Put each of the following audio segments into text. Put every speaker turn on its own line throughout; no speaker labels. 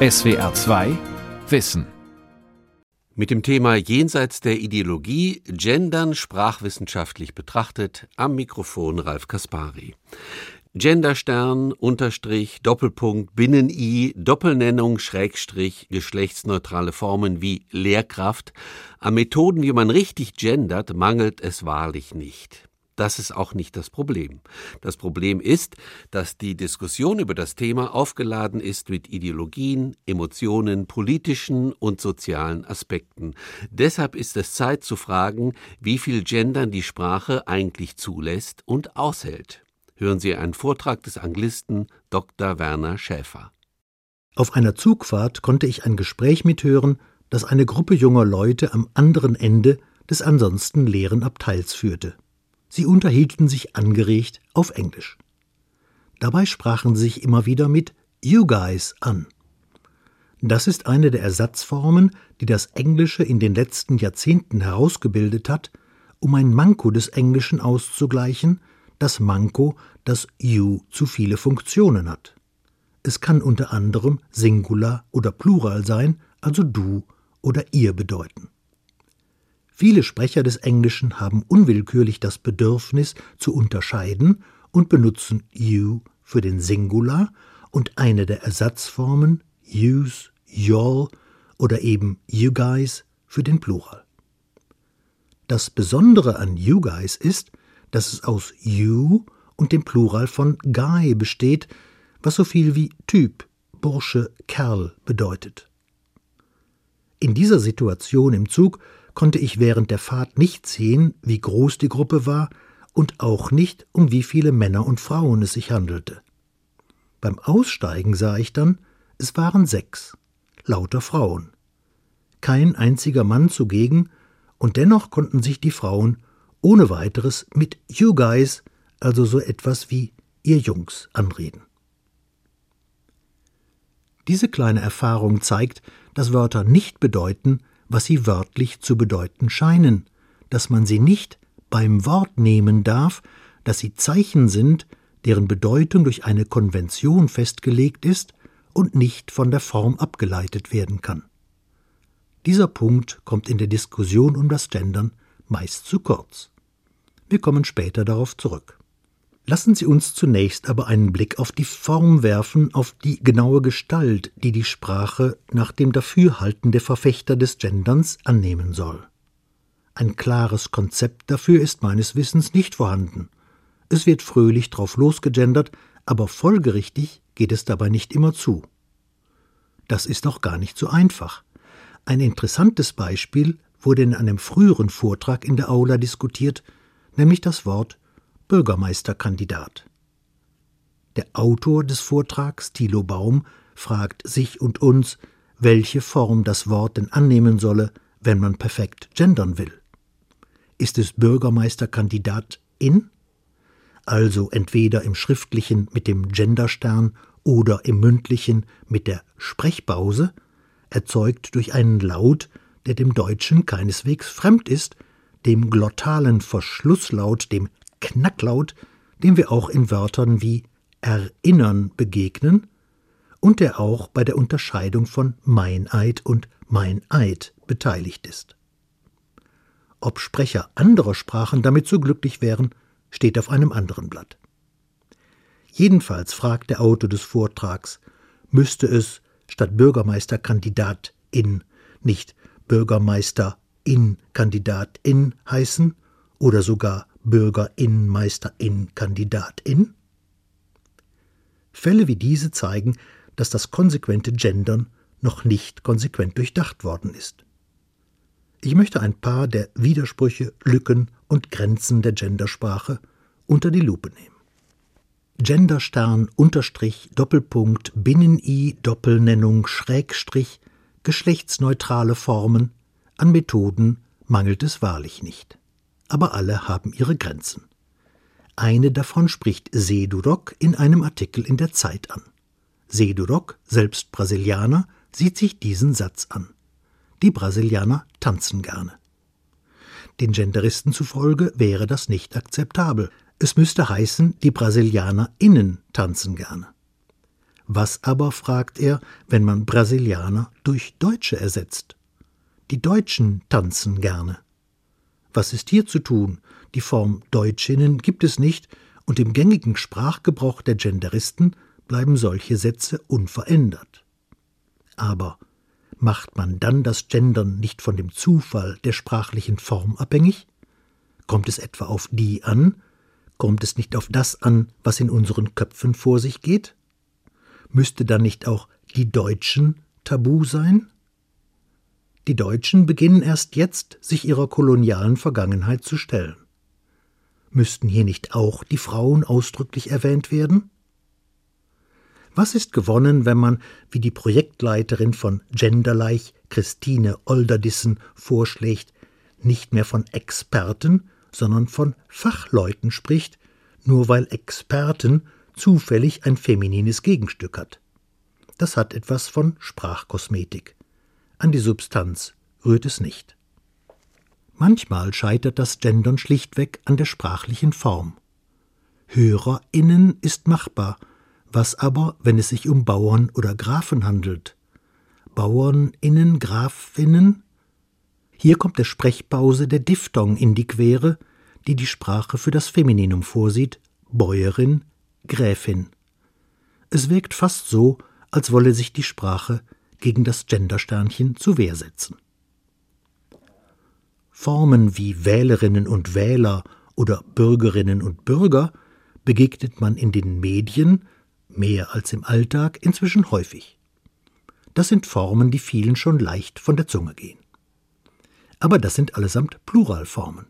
SWR 2 Wissen.
Mit dem Thema Jenseits der Ideologie, Gendern sprachwissenschaftlich betrachtet, am Mikrofon Ralf Kaspari. Genderstern, Unterstrich, Doppelpunkt, Binnen-I, Doppelnennung, Schrägstrich, geschlechtsneutrale Formen wie Lehrkraft. An Methoden, wie man richtig gendert, mangelt es wahrlich nicht. Das ist auch nicht das Problem. Das Problem ist, dass die Diskussion über das Thema aufgeladen ist mit Ideologien, Emotionen, politischen und sozialen Aspekten. Deshalb ist es Zeit zu fragen, wie viel Gendern die Sprache eigentlich zulässt und aushält. Hören Sie einen Vortrag des Anglisten Dr. Werner Schäfer.
Auf einer Zugfahrt konnte ich ein Gespräch mithören, das eine Gruppe junger Leute am anderen Ende des ansonsten leeren Abteils führte. Sie unterhielten sich angeregt auf Englisch. Dabei sprachen sie sich immer wieder mit You guys an. Das ist eine der Ersatzformen, die das Englische in den letzten Jahrzehnten herausgebildet hat, um ein Manko des Englischen auszugleichen, das Manko, dass you zu viele Funktionen hat. Es kann unter anderem Singular oder Plural sein, also du oder ihr bedeuten. Viele Sprecher des Englischen haben unwillkürlich das Bedürfnis zu unterscheiden und benutzen you für den Singular und eine der Ersatzformen use, y'all oder eben you guys für den Plural. Das Besondere an you guys ist, dass es aus you und dem Plural von guy besteht, was so viel wie Typ, Bursche, Kerl bedeutet. In dieser Situation im Zug konnte ich während der Fahrt nicht sehen, wie groß die Gruppe war und auch nicht, um wie viele Männer und Frauen es sich handelte. Beim Aussteigen sah ich dann, es waren sechs, lauter Frauen. Kein einziger Mann zugegen, und dennoch konnten sich die Frauen ohne weiteres mit You Guys, also so etwas wie ihr Jungs, anreden. Diese kleine Erfahrung zeigt, dass Wörter nicht bedeuten, was sie wörtlich zu bedeuten scheinen, dass man sie nicht beim Wort nehmen darf, dass sie Zeichen sind, deren Bedeutung durch eine Konvention festgelegt ist und nicht von der Form abgeleitet werden kann. Dieser Punkt kommt in der Diskussion um das Gendern meist zu kurz. Wir kommen später darauf zurück. Lassen Sie uns zunächst aber einen Blick auf die Form werfen, auf die genaue Gestalt, die die Sprache nach dem Dafürhalten der Verfechter des Genderns annehmen soll. Ein klares Konzept dafür ist meines Wissens nicht vorhanden. Es wird fröhlich drauf losgegendert, aber folgerichtig geht es dabei nicht immer zu. Das ist auch gar nicht so einfach. Ein interessantes Beispiel wurde in einem früheren Vortrag in der Aula diskutiert, nämlich das Wort Bürgermeisterkandidat. Der Autor des Vortrags, Thilo Baum, fragt sich und uns, welche Form das Wort denn annehmen solle, wenn man perfekt gendern will. Ist es Bürgermeisterkandidat in? Also entweder im Schriftlichen mit dem Genderstern oder im Mündlichen mit der Sprechpause, erzeugt durch einen Laut, der dem Deutschen keineswegs fremd ist, dem glottalen Verschlusslaut, dem Knacklaut, dem wir auch in Wörtern wie erinnern begegnen und der auch bei der Unterscheidung von Meineid und Meineid beteiligt ist. Ob Sprecher anderer Sprachen damit so glücklich wären, steht auf einem anderen Blatt. Jedenfalls fragt der Autor des Vortrags, müsste es statt Bürgermeisterkandidat in nicht Bürgermeisterin Kandidatin heißen oder sogar Bürgerin, Meisterin, Kandidatin? Fälle wie diese zeigen, dass das konsequente Gendern noch nicht konsequent durchdacht worden ist. Ich möchte ein paar der Widersprüche, Lücken und Grenzen der Gendersprache unter die Lupe nehmen. Genderstern, Unterstrich, Doppelpunkt, Binnen-I, Doppelnennung, Schrägstrich, geschlechtsneutrale Formen, an Methoden mangelt es wahrlich nicht aber alle haben ihre Grenzen. Eine davon spricht Sedurok in einem Artikel in der Zeit an. Sedurok, selbst Brasilianer, sieht sich diesen Satz an. Die Brasilianer tanzen gerne. Den Genderisten zufolge wäre das nicht akzeptabel. Es müsste heißen, die Brasilianer innen tanzen gerne. Was aber, fragt er, wenn man Brasilianer durch Deutsche ersetzt? Die Deutschen tanzen gerne. Was ist hier zu tun? Die Form Deutschinnen gibt es nicht, und im gängigen Sprachgebrauch der Genderisten bleiben solche Sätze unverändert. Aber macht man dann das Gendern nicht von dem Zufall der sprachlichen Form abhängig? Kommt es etwa auf die an? Kommt es nicht auf das an, was in unseren Köpfen vor sich geht? Müsste dann nicht auch die Deutschen tabu sein? Die Deutschen beginnen erst jetzt, sich ihrer kolonialen Vergangenheit zu stellen. Müssten hier nicht auch die Frauen ausdrücklich erwähnt werden? Was ist gewonnen, wenn man, wie die Projektleiterin von Genderleich, Christine Olderdissen, vorschlägt, nicht mehr von Experten, sondern von Fachleuten spricht, nur weil Experten zufällig ein feminines Gegenstück hat. Das hat etwas von Sprachkosmetik. An die Substanz rührt es nicht. Manchmal scheitert das Gendern schlichtweg an der sprachlichen Form. HörerInnen ist machbar, was aber, wenn es sich um Bauern oder Grafen handelt? Bauerninnen, Grafinnen? Hier kommt der Sprechpause der Diphthong in die Quere, die die Sprache für das Femininum vorsieht, Bäuerin, Gräfin. Es wirkt fast so, als wolle sich die Sprache gegen das Gendersternchen zu Wehr setzen. Formen wie Wählerinnen und Wähler oder Bürgerinnen und Bürger begegnet man in den Medien, mehr als im Alltag, inzwischen häufig. Das sind Formen, die vielen schon leicht von der Zunge gehen. Aber das sind allesamt Pluralformen.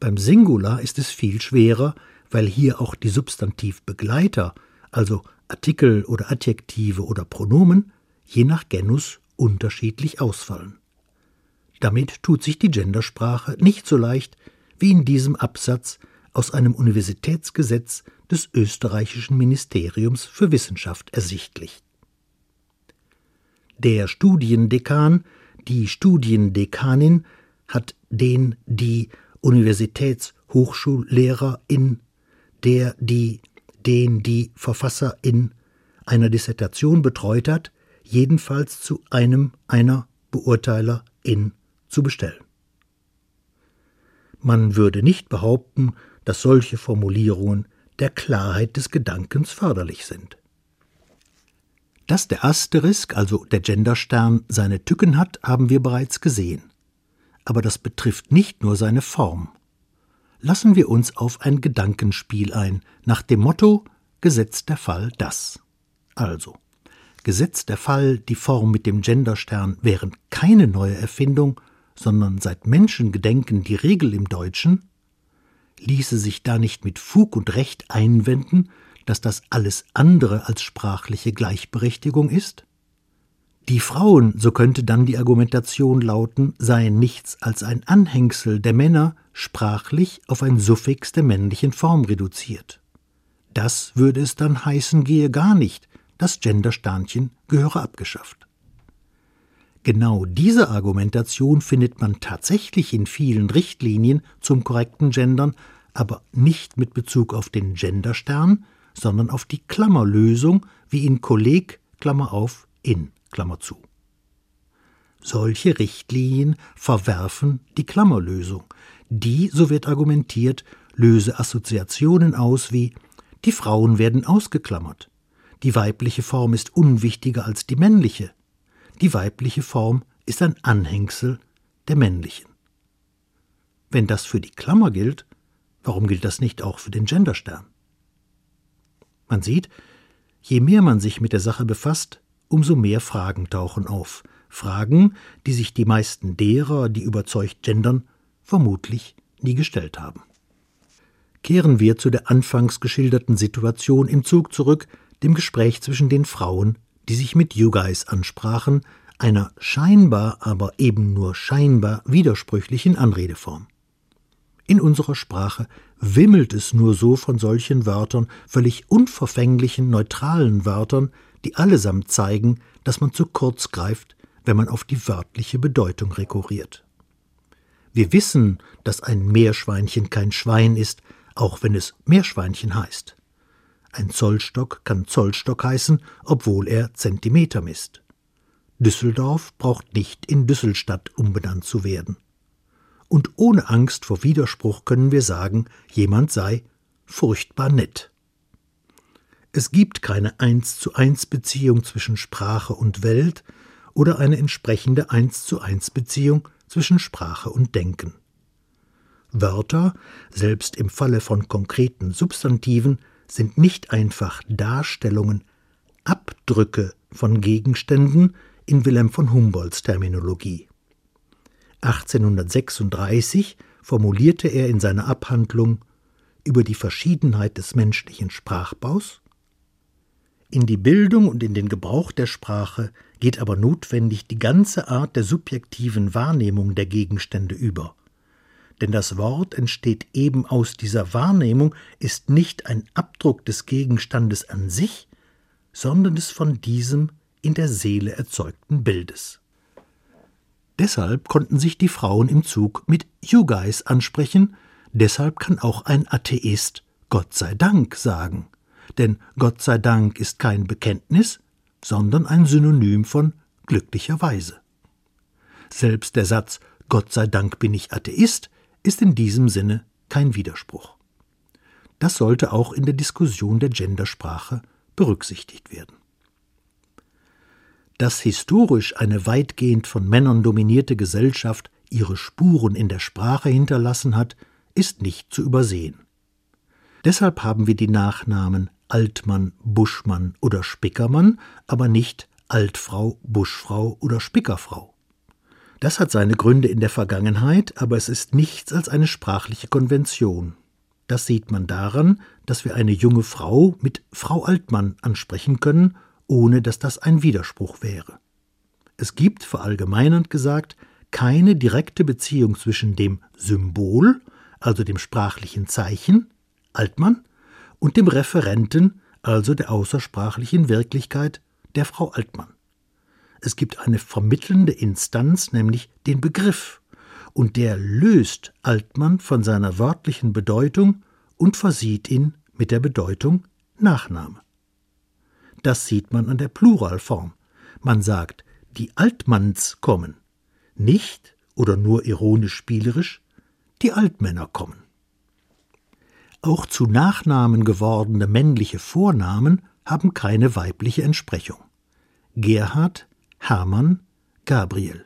Beim Singular ist es viel schwerer, weil hier auch die Substantivbegleiter, also Artikel oder Adjektive oder Pronomen, je nach Genus unterschiedlich ausfallen. Damit tut sich die Gendersprache nicht so leicht wie in diesem Absatz aus einem Universitätsgesetz des österreichischen Ministeriums für Wissenschaft ersichtlich. Der Studiendekan, die Studiendekanin hat den, die Universitätshochschullehrerin, der, die, den, die Verfasserin einer Dissertation betreut hat, jedenfalls zu einem einer Beurteilerin zu bestellen. Man würde nicht behaupten, dass solche Formulierungen der Klarheit des Gedankens förderlich sind. Dass der Asterisk, also der Genderstern, seine Tücken hat, haben wir bereits gesehen. Aber das betrifft nicht nur seine Form. Lassen wir uns auf ein Gedankenspiel ein, nach dem Motto Gesetz der Fall das. Also, Gesetz der Fall, die Form mit dem Genderstern wären keine neue Erfindung, sondern seit Menschengedenken die Regel im Deutschen, ließe sich da nicht mit Fug und Recht einwenden, dass das alles andere als sprachliche Gleichberechtigung ist? Die Frauen, so könnte dann die Argumentation lauten, seien nichts als ein Anhängsel der Männer, sprachlich auf ein Suffix der männlichen Form reduziert. Das würde es dann heißen, gehe gar nicht, das Gendersternchen gehöre abgeschafft. Genau diese Argumentation findet man tatsächlich in vielen Richtlinien zum korrekten Gendern, aber nicht mit Bezug auf den Genderstern, sondern auf die Klammerlösung, wie in Kolleg, Klammer auf, in, Klammer zu. Solche Richtlinien verwerfen die Klammerlösung. Die, so wird argumentiert, löse Assoziationen aus wie die Frauen werden ausgeklammert, die weibliche Form ist unwichtiger als die männliche, die weibliche Form ist ein Anhängsel der männlichen. Wenn das für die Klammer gilt, warum gilt das nicht auch für den Genderstern? Man sieht, je mehr man sich mit der Sache befasst, umso mehr Fragen tauchen auf. Fragen, die sich die meisten derer, die überzeugt gendern, vermutlich nie gestellt haben. Kehren wir zu der anfangs geschilderten Situation im Zug zurück, dem Gespräch zwischen den Frauen, die sich mit You Guys ansprachen, einer scheinbar, aber eben nur scheinbar widersprüchlichen Anredeform. In unserer Sprache wimmelt es nur so von solchen Wörtern, völlig unverfänglichen, neutralen Wörtern, die allesamt zeigen, dass man zu kurz greift, wenn man auf die wörtliche Bedeutung rekurriert. Wir wissen, dass ein Meerschweinchen kein Schwein ist, auch wenn es Meerschweinchen heißt. Ein Zollstock kann Zollstock heißen, obwohl er Zentimeter misst. Düsseldorf braucht nicht in Düsselstadt umbenannt zu werden. Und ohne Angst vor Widerspruch können wir sagen, jemand sei furchtbar nett. Es gibt keine eins zu eins Beziehung zwischen Sprache und Welt oder eine entsprechende eins zu eins Beziehung zwischen Sprache und Denken. Wörter, selbst im Falle von konkreten Substantiven, sind nicht einfach Darstellungen, Abdrücke von Gegenständen in Wilhelm von Humboldts Terminologie. 1836 formulierte er in seiner Abhandlung über die Verschiedenheit des menschlichen Sprachbaus in die Bildung und in den Gebrauch der Sprache geht aber notwendig die ganze Art der subjektiven Wahrnehmung der Gegenstände über. Denn das Wort entsteht eben aus dieser Wahrnehmung, ist nicht ein Abdruck des Gegenstandes an sich, sondern des von diesem in der Seele erzeugten Bildes. Deshalb konnten sich die Frauen im Zug mit You guys ansprechen, deshalb kann auch ein Atheist Gott sei Dank sagen denn Gott sei Dank ist kein Bekenntnis, sondern ein Synonym von glücklicherweise. Selbst der Satz Gott sei Dank bin ich Atheist ist in diesem Sinne kein Widerspruch. Das sollte auch in der Diskussion der Gendersprache berücksichtigt werden. Dass historisch eine weitgehend von Männern dominierte Gesellschaft ihre Spuren in der Sprache hinterlassen hat, ist nicht zu übersehen. Deshalb haben wir die Nachnamen Altmann, Buschmann oder Spickermann, aber nicht Altfrau, Buschfrau oder Spickerfrau. Das hat seine Gründe in der Vergangenheit, aber es ist nichts als eine sprachliche Konvention. Das sieht man daran, dass wir eine junge Frau mit Frau Altmann ansprechen können, ohne dass das ein Widerspruch wäre. Es gibt, verallgemeinernd gesagt, keine direkte Beziehung zwischen dem Symbol, also dem sprachlichen Zeichen, Altmann, und dem Referenten, also der außersprachlichen Wirklichkeit, der Frau Altmann. Es gibt eine vermittelnde Instanz, nämlich den Begriff, und der löst Altmann von seiner wörtlichen Bedeutung und versieht ihn mit der Bedeutung Nachname. Das sieht man an der Pluralform. Man sagt, die Altmanns kommen, nicht oder nur ironisch spielerisch, die Altmänner kommen. Auch zu Nachnamen gewordene männliche Vornamen haben keine weibliche Entsprechung. Gerhard, Hermann, Gabriel.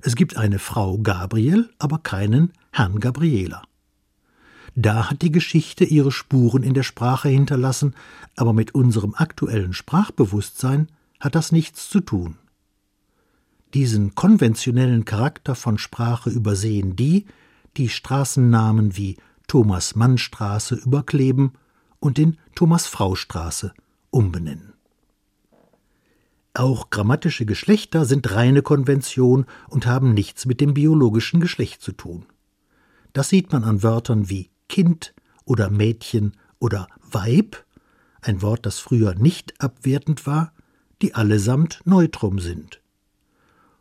Es gibt eine Frau Gabriel, aber keinen Herrn Gabriela. Da hat die Geschichte ihre Spuren in der Sprache hinterlassen, aber mit unserem aktuellen Sprachbewusstsein hat das nichts zu tun. Diesen konventionellen Charakter von Sprache übersehen die, die Straßennamen wie Thomas-Mann-Straße überkleben und in Thomas-Frau-Straße umbenennen. Auch grammatische Geschlechter sind reine Konvention und haben nichts mit dem biologischen Geschlecht zu tun. Das sieht man an Wörtern wie Kind oder Mädchen oder Weib, ein Wort, das früher nicht abwertend war, die allesamt Neutrum sind.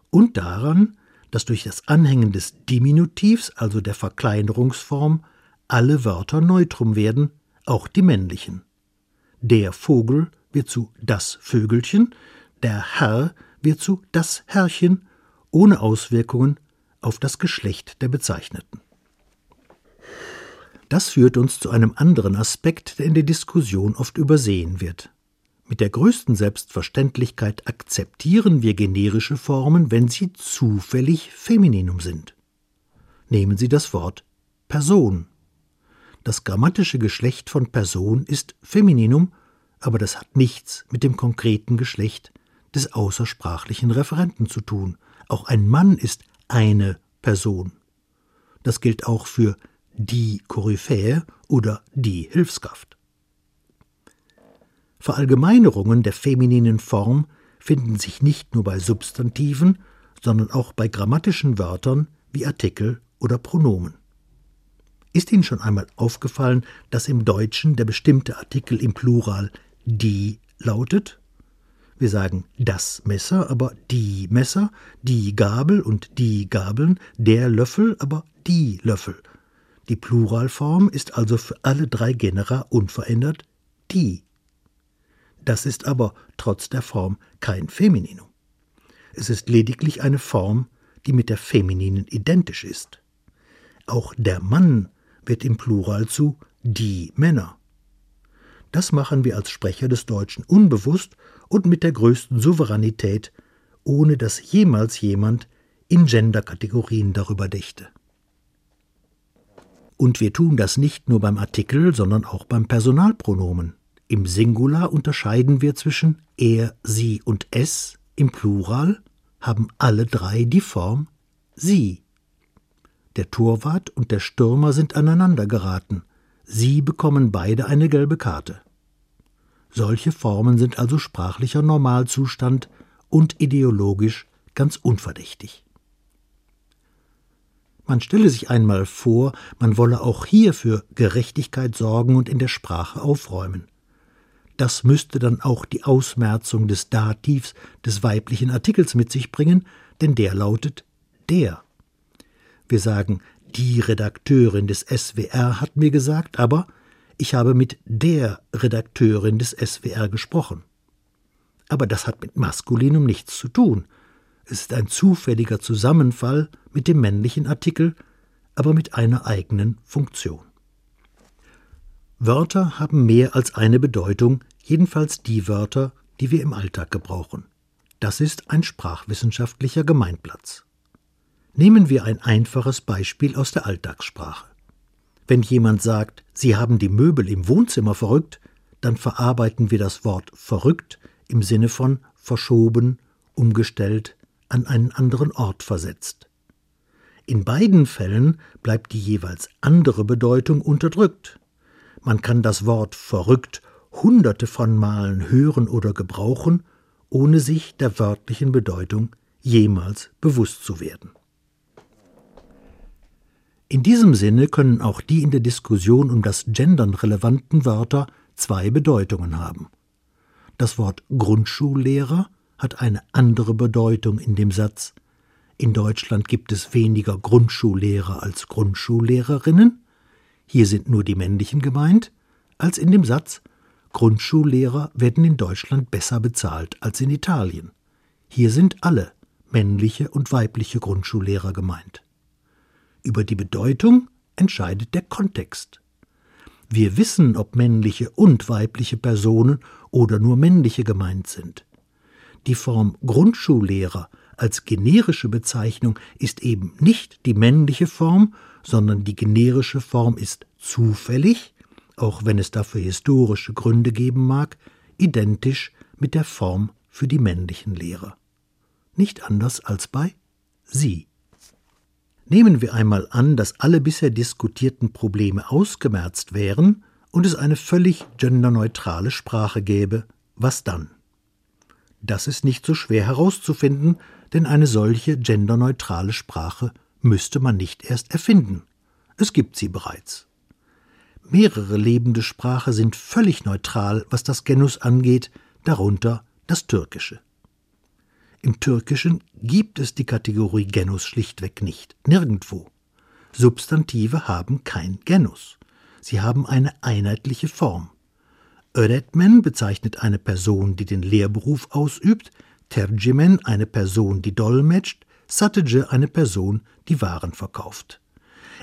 Und daran, dass durch das Anhängen des Diminutivs, also der Verkleinerungsform, alle Wörter Neutrum werden, auch die männlichen. Der Vogel wird zu das Vögelchen, der Herr wird zu das Herrchen, ohne Auswirkungen auf das Geschlecht der Bezeichneten. Das führt uns zu einem anderen Aspekt, der in der Diskussion oft übersehen wird. Mit der größten Selbstverständlichkeit akzeptieren wir generische Formen, wenn sie zufällig Femininum sind. Nehmen Sie das Wort Person. Das grammatische Geschlecht von Person ist Femininum, aber das hat nichts mit dem konkreten Geschlecht des außersprachlichen Referenten zu tun. Auch ein Mann ist eine Person. Das gilt auch für die Koryphäe oder die Hilfskraft. Verallgemeinerungen der femininen Form finden sich nicht nur bei Substantiven, sondern auch bei grammatischen Wörtern wie Artikel oder Pronomen. Ist Ihnen schon einmal aufgefallen, dass im Deutschen der bestimmte Artikel im Plural die lautet? Wir sagen das Messer, aber die Messer, die Gabel und die Gabeln, der Löffel, aber die Löffel. Die Pluralform ist also für alle drei Genera unverändert die. Das ist aber trotz der Form kein Femininum. Es ist lediglich eine Form, die mit der femininen identisch ist. Auch der Mann wird im Plural zu die Männer. Das machen wir als Sprecher des Deutschen unbewusst und mit der größten Souveränität, ohne dass jemals jemand in Genderkategorien darüber dächte. Und wir tun das nicht nur beim Artikel, sondern auch beim Personalpronomen. Im Singular unterscheiden wir zwischen er, sie und es, im Plural haben alle drei die Form sie. Der Torwart und der Stürmer sind aneinander geraten. Sie bekommen beide eine gelbe Karte. Solche Formen sind also sprachlicher Normalzustand und ideologisch ganz unverdächtig. Man stelle sich einmal vor, man wolle auch hier für Gerechtigkeit sorgen und in der Sprache aufräumen. Das müsste dann auch die Ausmerzung des Dativs des weiblichen Artikels mit sich bringen, denn der lautet der. Wir sagen, die Redakteurin des SWR hat mir gesagt, aber ich habe mit der Redakteurin des SWR gesprochen. Aber das hat mit Maskulinum nichts zu tun. Es ist ein zufälliger Zusammenfall mit dem männlichen Artikel, aber mit einer eigenen Funktion. Wörter haben mehr als eine Bedeutung, jedenfalls die Wörter, die wir im Alltag gebrauchen. Das ist ein sprachwissenschaftlicher Gemeinplatz. Nehmen wir ein einfaches Beispiel aus der Alltagssprache. Wenn jemand sagt, Sie haben die Möbel im Wohnzimmer verrückt, dann verarbeiten wir das Wort verrückt im Sinne von verschoben, umgestellt, an einen anderen Ort versetzt. In beiden Fällen bleibt die jeweils andere Bedeutung unterdrückt. Man kann das Wort verrückt hunderte von Malen hören oder gebrauchen, ohne sich der wörtlichen Bedeutung jemals bewusst zu werden. In diesem Sinne können auch die in der Diskussion um das Gendern relevanten Wörter zwei Bedeutungen haben. Das Wort Grundschullehrer hat eine andere Bedeutung in dem Satz In Deutschland gibt es weniger Grundschullehrer als Grundschullehrerinnen, hier sind nur die männlichen gemeint, als in dem Satz Grundschullehrer werden in Deutschland besser bezahlt als in Italien. Hier sind alle männliche und weibliche Grundschullehrer gemeint. Über die Bedeutung entscheidet der Kontext. Wir wissen, ob männliche und weibliche Personen oder nur männliche gemeint sind. Die Form Grundschullehrer als generische Bezeichnung ist eben nicht die männliche Form, sondern die generische Form ist zufällig, auch wenn es dafür historische Gründe geben mag, identisch mit der Form für die männlichen Lehrer. Nicht anders als bei sie. Nehmen wir einmal an, dass alle bisher diskutierten Probleme ausgemerzt wären und es eine völlig genderneutrale Sprache gäbe. Was dann? Das ist nicht so schwer herauszufinden, denn eine solche genderneutrale Sprache müsste man nicht erst erfinden. Es gibt sie bereits. Mehrere lebende Sprachen sind völlig neutral, was das Genus angeht, darunter das Türkische. Im Türkischen gibt es die Kategorie Genus schlichtweg nicht, nirgendwo. Substantive haben kein Genus. Sie haben eine einheitliche Form. Öğretmen bezeichnet eine Person, die den Lehrberuf ausübt, Tercimen eine Person, die dolmetscht, Satıcı eine Person, die Waren verkauft.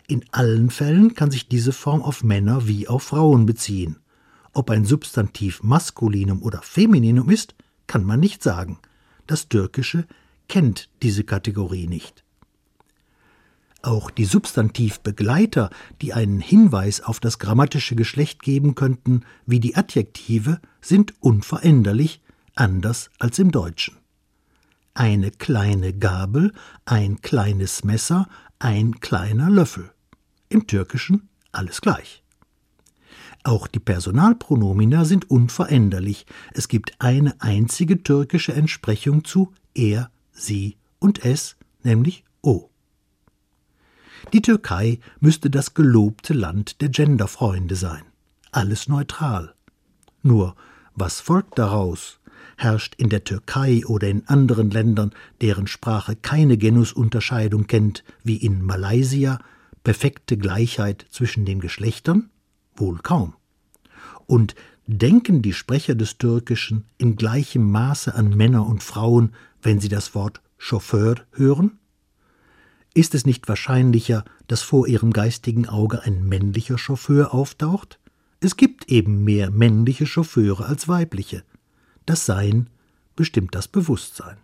In allen Fällen kann sich diese Form auf Männer wie auf Frauen beziehen. Ob ein Substantiv Maskulinum oder Femininum ist, kann man nicht sagen. Das Türkische kennt diese Kategorie nicht. Auch die Substantivbegleiter, die einen Hinweis auf das grammatische Geschlecht geben könnten, wie die Adjektive, sind unveränderlich, anders als im Deutschen. Eine kleine Gabel, ein kleines Messer, ein kleiner Löffel. Im Türkischen alles gleich. Auch die Personalpronomina sind unveränderlich. Es gibt eine einzige türkische Entsprechung zu er, sie und es, nämlich o. Die Türkei müsste das gelobte Land der Genderfreunde sein. Alles neutral. Nur, was folgt daraus? Herrscht in der Türkei oder in anderen Ländern, deren Sprache keine Genusunterscheidung kennt, wie in Malaysia, perfekte Gleichheit zwischen den Geschlechtern? Wohl kaum. Und denken die Sprecher des Türkischen in gleichem Maße an Männer und Frauen, wenn sie das Wort Chauffeur hören? Ist es nicht wahrscheinlicher, dass vor ihrem geistigen Auge ein männlicher Chauffeur auftaucht? Es gibt eben mehr männliche Chauffeure als weibliche. Das Sein bestimmt das Bewusstsein.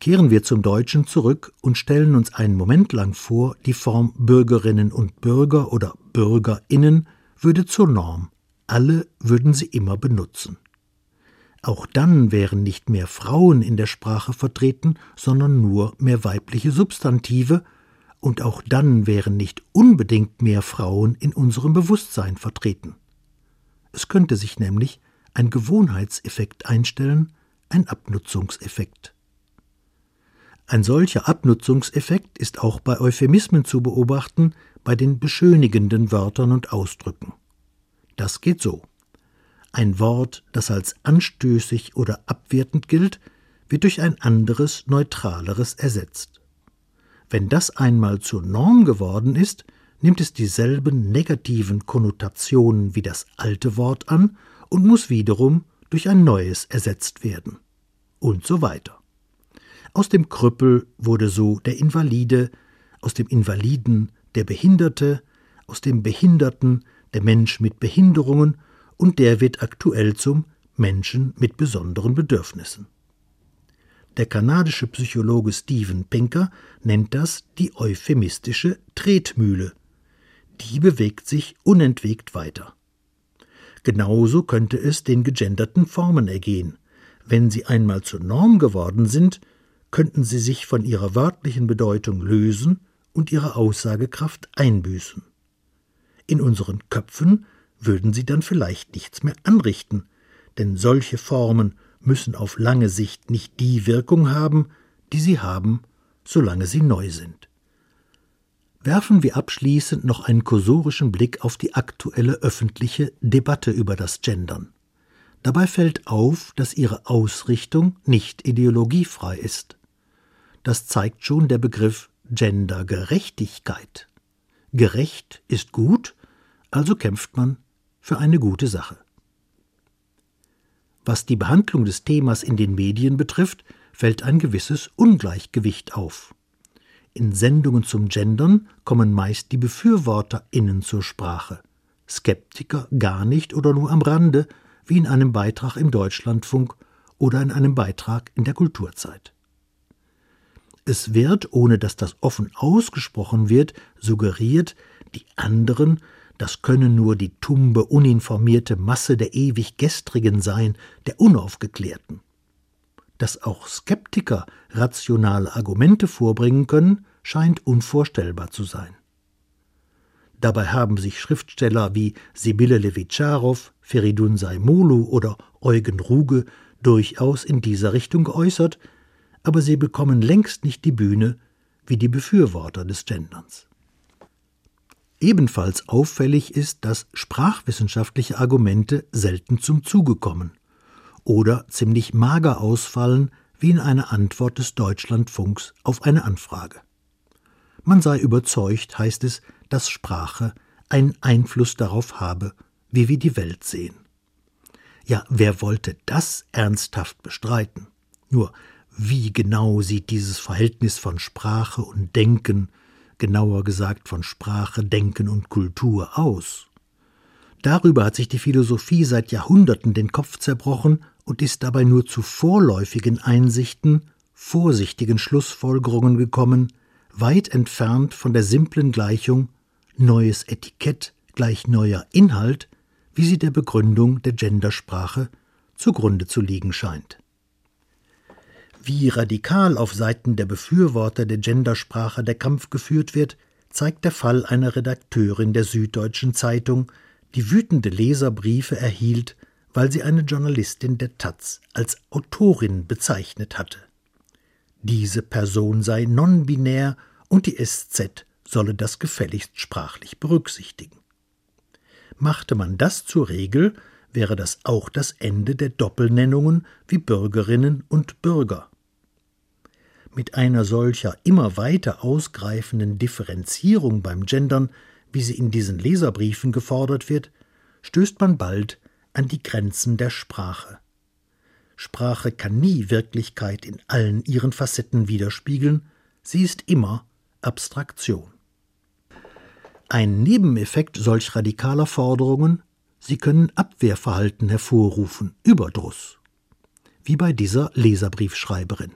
Kehren wir zum Deutschen zurück und stellen uns einen Moment lang vor, die Form Bürgerinnen und Bürger oder Bürgerinnen würde zur Norm. Alle würden sie immer benutzen. Auch dann wären nicht mehr Frauen in der Sprache vertreten, sondern nur mehr weibliche Substantive, und auch dann wären nicht unbedingt mehr Frauen in unserem Bewusstsein vertreten. Es könnte sich nämlich ein Gewohnheitseffekt einstellen, ein Abnutzungseffekt. Ein solcher Abnutzungseffekt ist auch bei Euphemismen zu beobachten, bei den beschönigenden Wörtern und Ausdrücken. Das geht so. Ein Wort, das als anstößig oder abwertend gilt, wird durch ein anderes, neutraleres ersetzt. Wenn das einmal zur Norm geworden ist, nimmt es dieselben negativen Konnotationen wie das alte Wort an und muss wiederum durch ein neues ersetzt werden. Und so weiter. Aus dem Krüppel wurde so der Invalide, aus dem Invaliden der Behinderte, aus dem Behinderten der Mensch mit Behinderungen und der wird aktuell zum Menschen mit besonderen Bedürfnissen. Der kanadische Psychologe Steven Pinker nennt das die euphemistische Tretmühle. Die bewegt sich unentwegt weiter. Genauso könnte es den gegenderten Formen ergehen. Wenn sie einmal zur Norm geworden sind, könnten sie sich von ihrer wörtlichen Bedeutung lösen und ihre Aussagekraft einbüßen. In unseren Köpfen würden sie dann vielleicht nichts mehr anrichten, denn solche Formen müssen auf lange Sicht nicht die Wirkung haben, die sie haben, solange sie neu sind. Werfen wir abschließend noch einen kursorischen Blick auf die aktuelle öffentliche Debatte über das Gendern. Dabei fällt auf, dass ihre Ausrichtung nicht ideologiefrei ist. Das zeigt schon der Begriff Gendergerechtigkeit. Gerecht ist gut, also kämpft man für eine gute Sache. Was die Behandlung des Themas in den Medien betrifft, fällt ein gewisses Ungleichgewicht auf. In Sendungen zum Gendern kommen meist die BefürworterInnen zur Sprache, Skeptiker gar nicht oder nur am Rande, wie in einem Beitrag im Deutschlandfunk oder in einem Beitrag in der Kulturzeit. Es wird, ohne dass das offen ausgesprochen wird, suggeriert, die anderen, das können nur die tumbe, uninformierte Masse der ewig Gestrigen sein, der Unaufgeklärten. Dass auch Skeptiker rationale Argumente vorbringen können, scheint unvorstellbar zu sein. Dabei haben sich Schriftsteller wie Sibylle Levitscharow, Feridun Saimolu oder Eugen Ruge durchaus in dieser Richtung geäußert, aber sie bekommen längst nicht die Bühne wie die Befürworter des Genderns. Ebenfalls auffällig ist, dass sprachwissenschaftliche Argumente selten zum Zuge kommen oder ziemlich mager ausfallen, wie in einer Antwort des Deutschlandfunks auf eine Anfrage. Man sei überzeugt, heißt es, dass Sprache einen Einfluss darauf habe, wie wir die Welt sehen. Ja, wer wollte das ernsthaft bestreiten? Nur wie genau sieht dieses Verhältnis von Sprache und Denken, genauer gesagt von Sprache, Denken und Kultur aus? Darüber hat sich die Philosophie seit Jahrhunderten den Kopf zerbrochen und ist dabei nur zu vorläufigen Einsichten, vorsichtigen Schlussfolgerungen gekommen, weit entfernt von der simplen Gleichung neues Etikett gleich neuer Inhalt, wie sie der Begründung der Gendersprache zugrunde zu liegen scheint. Wie radikal auf Seiten der Befürworter der Gendersprache der Kampf geführt wird, zeigt der Fall einer Redakteurin der Süddeutschen Zeitung, die wütende Leserbriefe erhielt, weil sie eine Journalistin der Taz als Autorin bezeichnet hatte. Diese Person sei non-binär und die SZ solle das gefälligst sprachlich berücksichtigen. Machte man das zur Regel, wäre das auch das Ende der Doppelnennungen wie Bürgerinnen und Bürger mit einer solcher immer weiter ausgreifenden Differenzierung beim Gendern, wie sie in diesen Leserbriefen gefordert wird, stößt man bald an die Grenzen der Sprache. Sprache kann nie Wirklichkeit in allen ihren Facetten widerspiegeln, sie ist immer Abstraktion. Ein Nebeneffekt solch radikaler Forderungen, sie können Abwehrverhalten hervorrufen, Überdruss. Wie bei dieser Leserbriefschreiberin.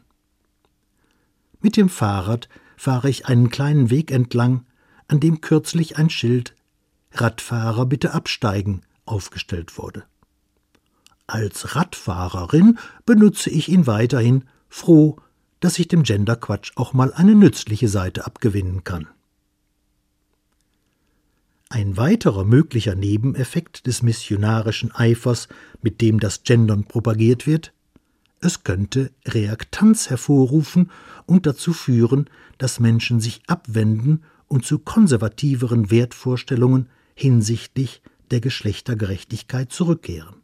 Mit dem Fahrrad fahre ich einen kleinen Weg entlang, an dem kürzlich ein Schild Radfahrer bitte absteigen aufgestellt wurde. Als Radfahrerin benutze ich ihn weiterhin, froh, dass ich dem Genderquatsch auch mal eine nützliche Seite abgewinnen kann. Ein weiterer möglicher Nebeneffekt des missionarischen Eifers, mit dem das Gendern propagiert wird, es könnte Reaktanz hervorrufen und dazu führen, dass Menschen sich abwenden und zu konservativeren Wertvorstellungen hinsichtlich der Geschlechtergerechtigkeit zurückkehren.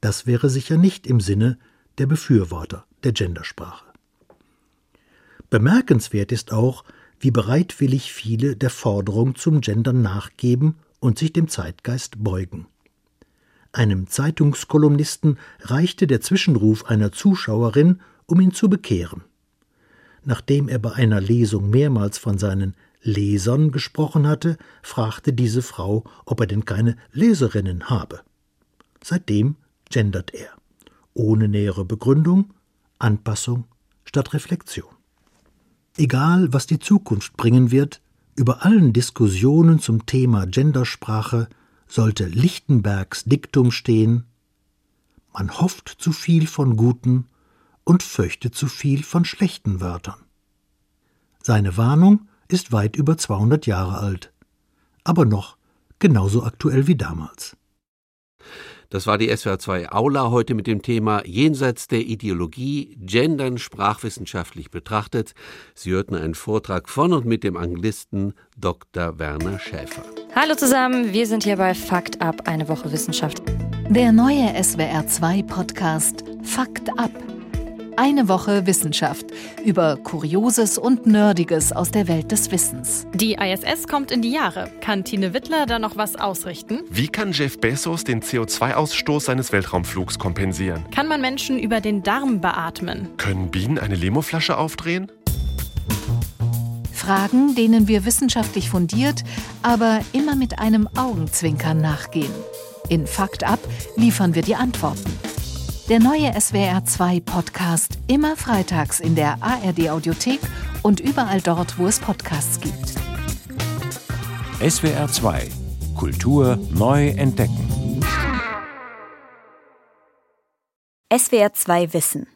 Das wäre sicher nicht im Sinne der Befürworter der Gendersprache. Bemerkenswert ist auch, wie bereitwillig viele der Forderung zum Gendern nachgeben und sich dem Zeitgeist beugen. Einem Zeitungskolumnisten reichte der Zwischenruf einer Zuschauerin, um ihn zu bekehren. Nachdem er bei einer Lesung mehrmals von seinen Lesern gesprochen hatte, fragte diese Frau, ob er denn keine Leserinnen habe. Seitdem gendert er, ohne nähere Begründung, Anpassung statt Reflexion. Egal, was die Zukunft bringen wird, über allen Diskussionen zum Thema Gendersprache sollte Lichtenbergs Diktum stehen Man hofft zu viel von guten und fürchtet zu viel von schlechten Wörtern. Seine Warnung ist weit über 200 Jahre alt, aber noch genauso aktuell wie damals.
Das war die SWR2 Aula heute mit dem Thema Jenseits der Ideologie, Gendern sprachwissenschaftlich betrachtet. Sie hörten einen Vortrag von und mit dem Anglisten Dr. Werner Schäfer.
Hallo zusammen, wir sind hier bei Fakt ab, eine Woche Wissenschaft.
Der neue SWR2 Podcast Fakt ab eine Woche Wissenschaft über Kurioses und Nerdiges aus der Welt des Wissens.
Die ISS kommt in die Jahre. Kann Tine Wittler da noch was ausrichten?
Wie kann Jeff Bezos den CO2-Ausstoß seines Weltraumflugs kompensieren?
Kann man Menschen über den Darm beatmen?
Können Bienen eine Limoflasche aufdrehen?
Fragen, denen wir wissenschaftlich fundiert, aber immer mit einem Augenzwinkern nachgehen. In Fakt ab liefern wir die Antworten. Der neue SWR2 Podcast immer freitags in der ARD Audiothek und überall dort, wo es Podcasts gibt.
SWR2 Kultur neu entdecken.
SWR2 Wissen.